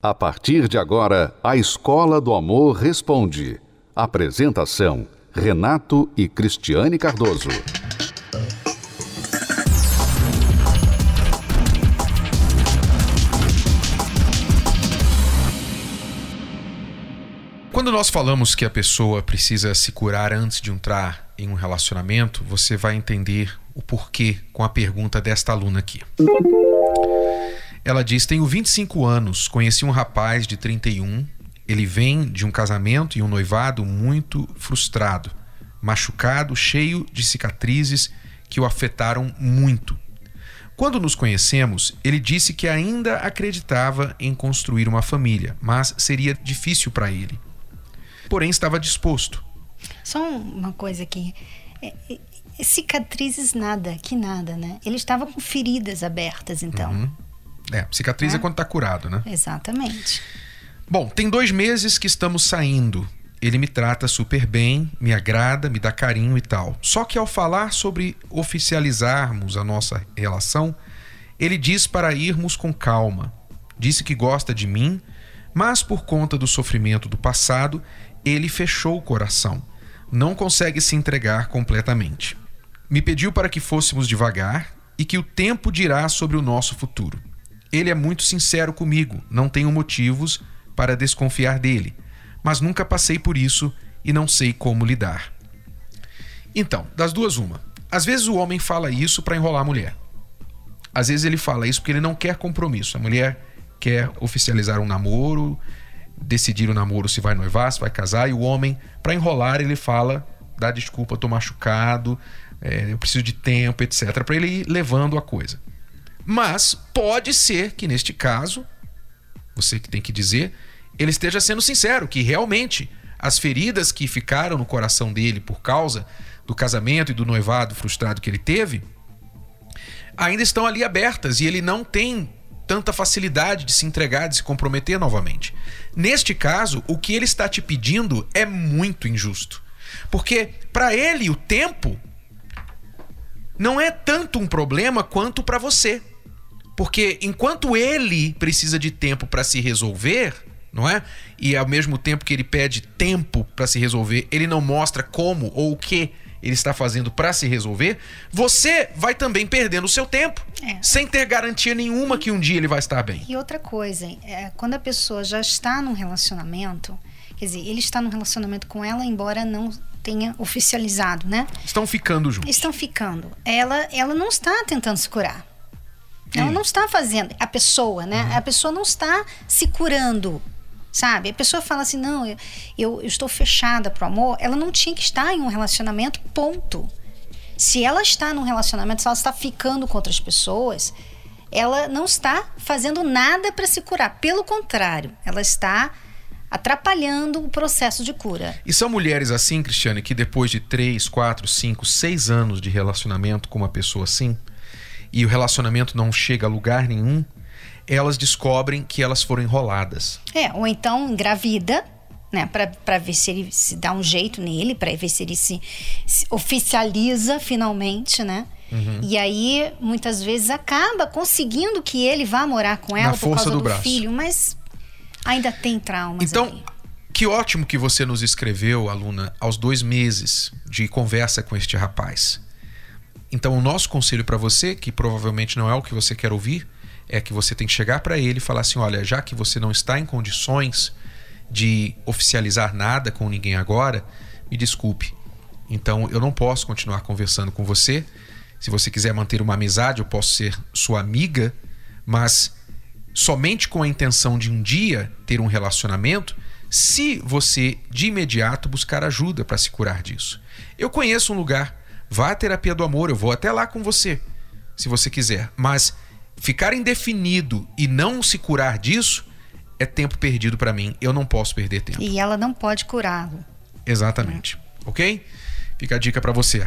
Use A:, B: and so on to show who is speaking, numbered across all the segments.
A: A partir de agora, a Escola do Amor Responde. Apresentação: Renato e Cristiane Cardoso.
B: Quando nós falamos que a pessoa precisa se curar antes de entrar em um relacionamento, você vai entender o porquê com a pergunta desta aluna aqui. Ela diz: Tenho 25 anos, conheci um rapaz de 31. Ele vem de um casamento e um noivado muito frustrado, machucado, cheio de cicatrizes que o afetaram muito. Quando nos conhecemos, ele disse que ainda acreditava em construir uma família, mas seria difícil para ele. Porém, estava disposto.
C: Só uma coisa aqui. É, é, cicatrizes nada, que nada, né? Ele estava com feridas abertas, então. Uhum.
B: É, cicatriz é, é quando está curado, né?
C: Exatamente.
B: Bom, tem dois meses que estamos saindo. Ele me trata super bem, me agrada, me dá carinho e tal. Só que ao falar sobre oficializarmos a nossa relação, ele diz para irmos com calma. Disse que gosta de mim, mas por conta do sofrimento do passado, ele fechou o coração. Não consegue se entregar completamente. Me pediu para que fôssemos devagar e que o tempo dirá sobre o nosso futuro. Ele é muito sincero comigo, não tenho motivos para desconfiar dele, mas nunca passei por isso e não sei como lidar. Então, das duas, uma. Às vezes o homem fala isso para enrolar a mulher. Às vezes ele fala isso porque ele não quer compromisso. A mulher quer oficializar um namoro, decidir o namoro se vai noivar, se vai casar, e o homem, para enrolar, ele fala: dá desculpa, tô machucado, é, eu preciso de tempo, etc., para ele ir levando a coisa. Mas pode ser que neste caso, você que tem que dizer, ele esteja sendo sincero, que realmente as feridas que ficaram no coração dele por causa do casamento e do noivado frustrado que ele teve, ainda estão ali abertas e ele não tem tanta facilidade de se entregar, de se comprometer novamente. Neste caso, o que ele está te pedindo é muito injusto. Porque para ele o tempo não é tanto um problema quanto para você. Porque enquanto ele precisa de tempo para se resolver, não é? E ao mesmo tempo que ele pede tempo para se resolver, ele não mostra como ou o que ele está fazendo para se resolver, você vai também perdendo o seu tempo, é. sem ter garantia nenhuma que um dia ele vai estar bem.
C: E outra coisa, é, quando a pessoa já está num relacionamento, quer dizer, ele está num relacionamento com ela, embora não tenha oficializado, né?
B: Estão ficando juntos.
C: Estão ficando. Ela, ela não está tentando se curar. Ela não está fazendo, a pessoa, né? Uhum. A pessoa não está se curando, sabe? A pessoa fala assim, não, eu, eu, eu estou fechada pro amor. Ela não tinha que estar em um relacionamento, ponto. Se ela está num relacionamento, se ela está ficando com outras pessoas, ela não está fazendo nada para se curar. Pelo contrário, ela está atrapalhando o processo de cura.
B: E são mulheres assim, Cristiane, que depois de 3, 4, 5, 6 anos de relacionamento com uma pessoa assim, e o relacionamento não chega a lugar nenhum, elas descobrem que elas foram enroladas.
C: É, ou então engravida, né, para ver se ele se dá um jeito nele, para ver se ele se, se oficializa finalmente, né? Uhum. E aí, muitas vezes, acaba conseguindo que ele vá morar com ela
B: Na
C: por causa
B: do,
C: do filho, mas ainda tem traumas.
B: Então,
C: ali.
B: que ótimo que você nos escreveu, aluna, aos dois meses de conversa com este rapaz. Então, o nosso conselho para você, que provavelmente não é o que você quer ouvir, é que você tem que chegar para ele e falar assim: olha, já que você não está em condições de oficializar nada com ninguém agora, me desculpe. Então, eu não posso continuar conversando com você. Se você quiser manter uma amizade, eu posso ser sua amiga, mas somente com a intenção de um dia ter um relacionamento, se você de imediato buscar ajuda para se curar disso. Eu conheço um lugar Vá à terapia do amor, eu vou até lá com você, se você quiser. Mas ficar indefinido e não se curar disso é tempo perdido para mim. Eu não posso perder tempo.
C: E ela não pode curá-lo.
B: Exatamente. É. Ok? Fica a dica para você.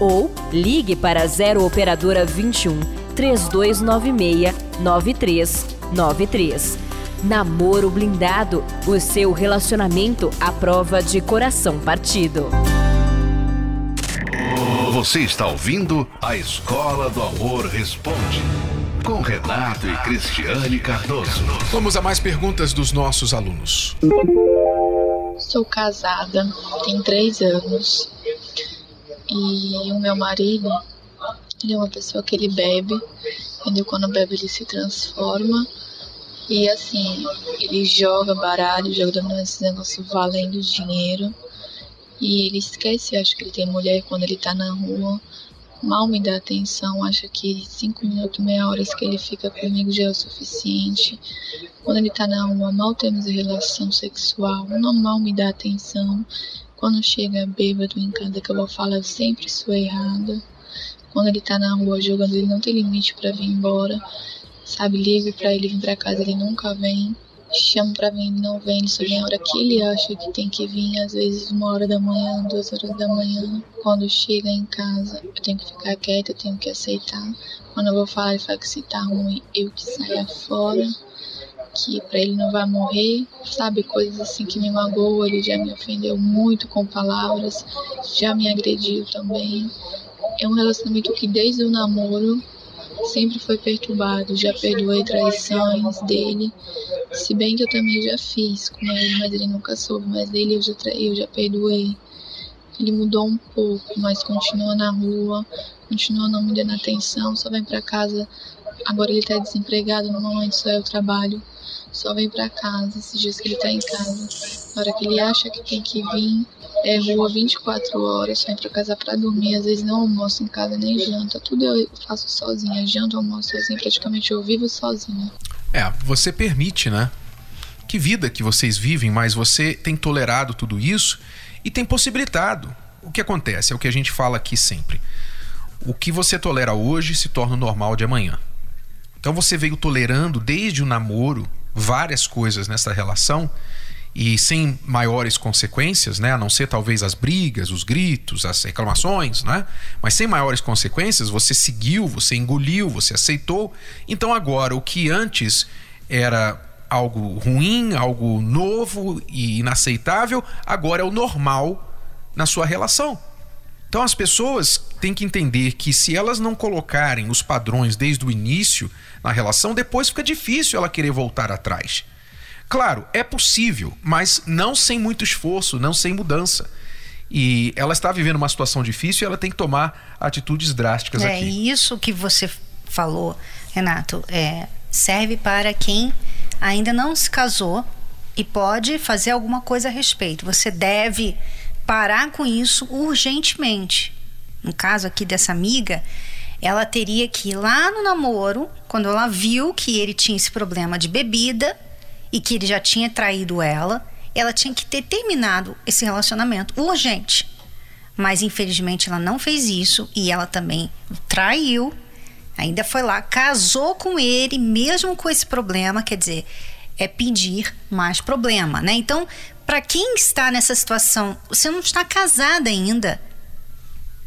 D: ou ligue para 0 operadora 21 3296 9393. Namoro blindado, o seu relacionamento à prova de coração partido.
A: Você está ouvindo a Escola do Amor Responde com Renato e Cristiane Cardoso.
B: Vamos a mais perguntas dos nossos alunos.
E: Sou casada, tem três anos. E o meu marido, ele é uma pessoa que ele bebe, entendeu? Quando bebe ele se transforma. E assim, ele joga baralho, joga esse negócio valendo dinheiro. E ele esquece, acho que ele tem mulher quando ele tá na rua. Mal me dá atenção, acha que cinco minutos, meia hora que ele fica comigo já é o suficiente. Quando ele tá na rua, mal temos relação sexual, não mal me dá atenção. Quando chega bêbado em casa que eu vou falar, eu sempre sou errada. Quando ele tá na rua jogando, ele não tem limite para vir embora. Sabe, ligo para ele vir para casa, ele nunca vem. Chamo para vir, ele não vem, ele só vem a hora que ele acha que tem que vir, às vezes uma hora da manhã, duas horas da manhã. Quando chega em casa, eu tenho que ficar quieta, eu tenho que aceitar. Quando eu vou falar, ele fala que se tá ruim, eu que saia fora que para ele não vai morrer, sabe? Coisas assim que me magoam. Ele já me ofendeu muito com palavras, já me agrediu também. É um relacionamento que desde o namoro sempre foi perturbado. Já perdoei traições dele, se bem que eu também já fiz com ele, mas ele nunca soube. Mas dele eu já, eu já perdoei. Ele mudou um pouco, mas continua na rua, continua não me dando atenção, só vem para casa. Agora ele tá desempregado, no momento só eu trabalho só vem para casa esses dias que ele tá em casa. Na hora que ele acha que tem que vir, é rua 24 horas, só vem pra casa pra dormir. Às vezes não almoço em casa nem janta. Tudo eu faço sozinha. Janto, almoço sozinha. Praticamente eu vivo sozinha.
B: É, você permite, né? Que vida que vocês vivem, mas você tem tolerado tudo isso e tem possibilitado. O que acontece? É o que a gente fala aqui sempre. O que você tolera hoje se torna normal de amanhã. Então você veio tolerando desde o namoro várias coisas nessa relação e sem maiores consequências, né? A não ser talvez as brigas, os gritos, as reclamações, né? Mas sem maiores consequências, você seguiu, você engoliu, você aceitou. Então agora o que antes era algo ruim, algo novo e inaceitável, agora é o normal na sua relação. Então as pessoas têm que entender que se elas não colocarem os padrões desde o início na relação, depois fica difícil ela querer voltar atrás. Claro, é possível, mas não sem muito esforço, não sem mudança. E ela está vivendo uma situação difícil e ela tem que tomar atitudes drásticas
C: é,
B: aqui.
C: É isso que você falou, Renato, é, serve para quem ainda não se casou e pode fazer alguma coisa a respeito. Você deve parar com isso urgentemente. No caso aqui dessa amiga, ela teria que ir lá no namoro, quando ela viu que ele tinha esse problema de bebida e que ele já tinha traído ela, ela tinha que ter terminado esse relacionamento urgente. Mas infelizmente ela não fez isso e ela também traiu. Ainda foi lá, casou com ele, mesmo com esse problema, quer dizer, é pedir mais problema, né? Então, para quem está nessa situação, você não está casada ainda.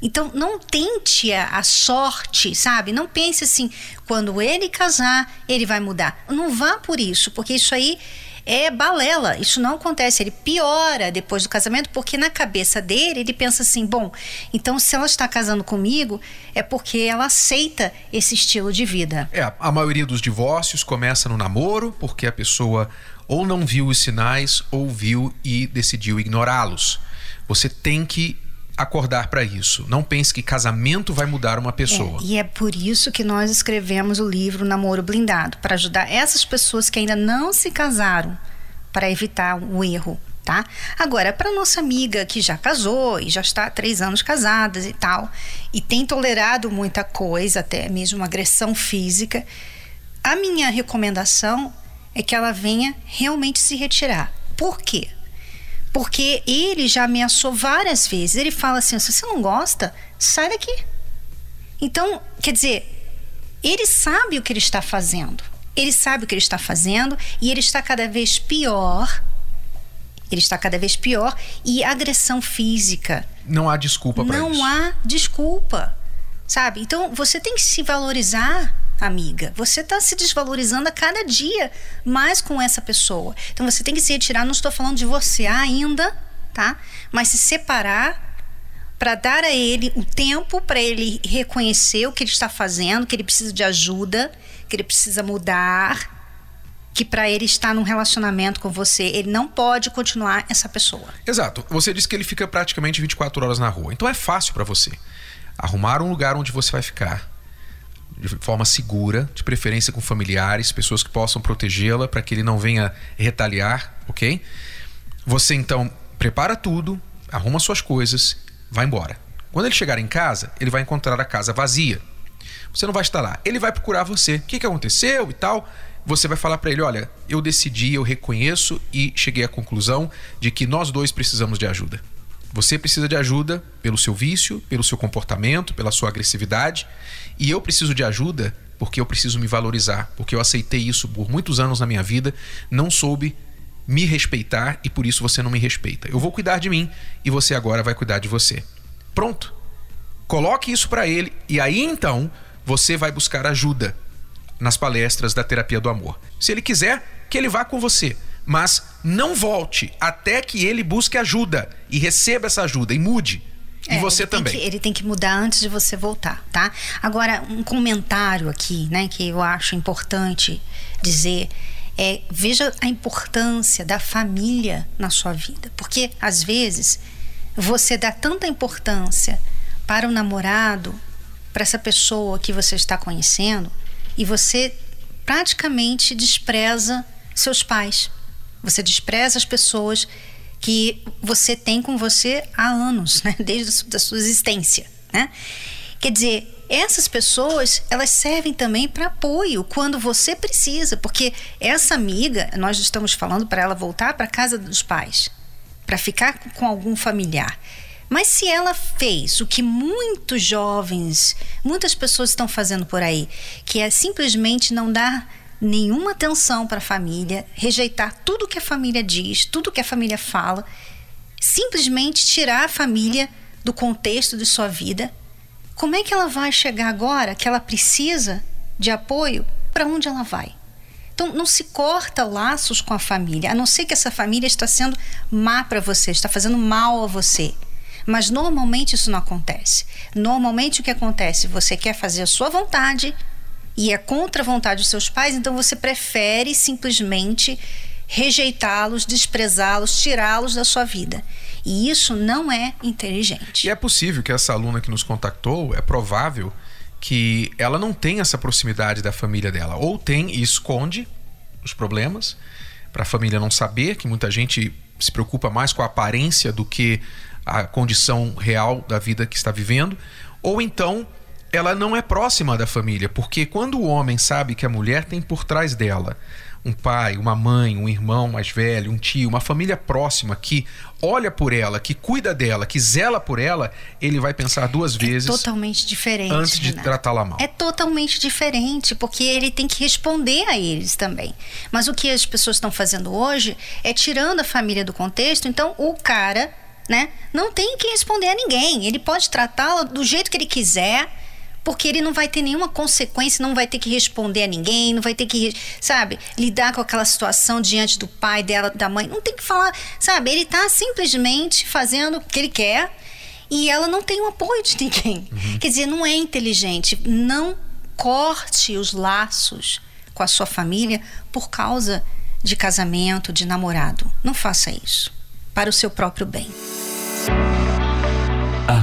C: Então, não tente a, a, sorte, sabe? Não pense assim, quando ele casar, ele vai mudar. Não vá por isso, porque isso aí é balela. Isso não acontece. Ele piora depois do casamento, porque na cabeça dele, ele pensa assim: bom, então se ela está casando comigo, é porque ela aceita esse estilo de vida.
B: É, a maioria dos divórcios começa no namoro, porque a pessoa ou não viu os sinais ou viu e decidiu ignorá-los. Você tem que acordar para isso. Não pense que casamento vai mudar uma pessoa.
C: É, e é por isso que nós escrevemos o livro Namoro Blindado para ajudar essas pessoas que ainda não se casaram para evitar o erro. Tá? Agora, para nossa amiga que já casou e já está há três anos casadas e tal, e tem tolerado muita coisa, até mesmo agressão física, a minha recomendação é que ela venha realmente se retirar. Por quê? Porque ele já ameaçou várias vezes. Ele fala assim: se você não gosta, sai daqui. Então, quer dizer, ele sabe o que ele está fazendo. Ele sabe o que ele está fazendo e ele está cada vez pior. Ele está cada vez pior e agressão física.
B: Não há desculpa para isso.
C: Não há desculpa. Sabe? Então você tem que se valorizar, amiga. Você está se desvalorizando a cada dia mais com essa pessoa. Então você tem que se retirar. Não estou falando de você ainda, tá? Mas se separar para dar a ele o tempo para ele reconhecer o que ele está fazendo, que ele precisa de ajuda, que ele precisa mudar, que para ele estar num relacionamento com você, ele não pode continuar essa pessoa.
B: Exato. Você disse que ele fica praticamente 24 horas na rua. Então é fácil para você arrumar um lugar onde você vai ficar de forma segura, de preferência com familiares, pessoas que possam protegê-la para que ele não venha retaliar, ok? Você então prepara tudo, arruma suas coisas vai embora. Quando ele chegar em casa, ele vai encontrar a casa vazia. Você não vai estar lá. Ele vai procurar você. O que, que aconteceu e tal. Você vai falar para ele: olha, eu decidi, eu reconheço e cheguei à conclusão de que nós dois precisamos de ajuda. Você precisa de ajuda pelo seu vício, pelo seu comportamento, pela sua agressividade. E eu preciso de ajuda porque eu preciso me valorizar, porque eu aceitei isso por muitos anos na minha vida, não soube me respeitar e por isso você não me respeita. Eu vou cuidar de mim e você agora vai cuidar de você. Pronto. Coloque isso para ele e aí então você vai buscar ajuda nas palestras da terapia do amor. Se ele quiser, que ele vá com você, mas não volte até que ele busque ajuda e receba essa ajuda e mude. E é, você também.
C: Que, ele tem que mudar antes de você voltar, tá? Agora, um comentário aqui, né, que eu acho importante dizer é, veja a importância da família na sua vida. Porque, às vezes, você dá tanta importância para o namorado, para essa pessoa que você está conhecendo, e você praticamente despreza seus pais. Você despreza as pessoas que você tem com você há anos, né? desde a sua existência. Né? Quer dizer, essas pessoas elas servem também para apoio quando você precisa, porque essa amiga, nós estamos falando para ela voltar para casa dos pais, para ficar com algum familiar. Mas se ela fez o que muitos jovens, muitas pessoas estão fazendo por aí, que é simplesmente não dar nenhuma atenção para a família, rejeitar tudo que a família diz, tudo que a família fala, simplesmente tirar a família do contexto de sua vida como é que ela vai chegar agora que ela precisa de apoio? Para onde ela vai? Então, não se corta laços com a família, a não ser que essa família está sendo má para você, está fazendo mal a você. Mas normalmente isso não acontece. Normalmente o que acontece? Você quer fazer a sua vontade e é contra a vontade dos seus pais, então você prefere simplesmente rejeitá-los, desprezá-los, tirá-los da sua vida. E isso não é inteligente.
B: E é possível que essa aluna que nos contactou, é provável que ela não tenha essa proximidade da família dela. Ou tem e esconde os problemas, para a família não saber, que muita gente se preocupa mais com a aparência do que a condição real da vida que está vivendo. Ou então ela não é próxima da família, porque quando o homem sabe que a mulher tem por trás dela um pai, uma mãe, um irmão mais velho, um tio, uma família próxima que olha por ela, que cuida dela, que zela por ela, ele vai pensar duas é vezes.
C: Totalmente diferente.
B: Antes de tratá-la mal.
C: É totalmente diferente, porque ele tem que responder a eles também. Mas o que as pessoas estão fazendo hoje é tirando a família do contexto, então o cara, né, não tem que responder a ninguém. Ele pode tratá-la do jeito que ele quiser porque ele não vai ter nenhuma consequência, não vai ter que responder a ninguém, não vai ter que, sabe, lidar com aquela situação diante do pai dela, da mãe, não tem que falar, sabe? Ele tá simplesmente fazendo o que ele quer e ela não tem o apoio de ninguém. Uhum. Quer dizer, não é inteligente, não corte os laços com a sua família por causa de casamento, de namorado. Não faça isso para o seu próprio bem.